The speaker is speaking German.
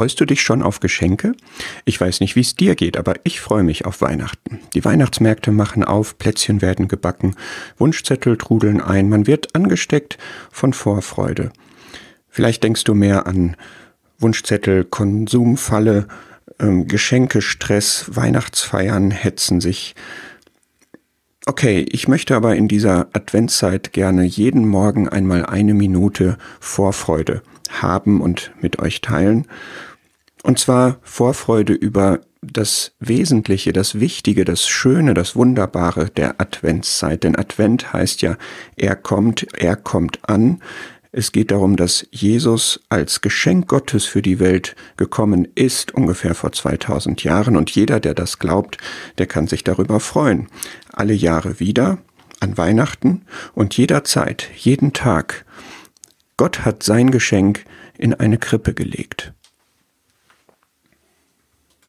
Freust du dich schon auf Geschenke? Ich weiß nicht, wie es dir geht, aber ich freue mich auf Weihnachten. Die Weihnachtsmärkte machen auf, Plätzchen werden gebacken, Wunschzettel trudeln ein, man wird angesteckt von Vorfreude. Vielleicht denkst du mehr an Wunschzettel, Konsumfalle, ähm, Geschenkestress, Weihnachtsfeiern hetzen sich. Okay, ich möchte aber in dieser Adventszeit gerne jeden Morgen einmal eine Minute Vorfreude haben und mit euch teilen. Und zwar Vorfreude über das Wesentliche, das Wichtige, das Schöne, das Wunderbare der Adventszeit. Denn Advent heißt ja, er kommt, er kommt an. Es geht darum, dass Jesus als Geschenk Gottes für die Welt gekommen ist, ungefähr vor 2000 Jahren. Und jeder, der das glaubt, der kann sich darüber freuen. Alle Jahre wieder, an Weihnachten und jederzeit, jeden Tag Gott hat sein Geschenk in eine Krippe gelegt.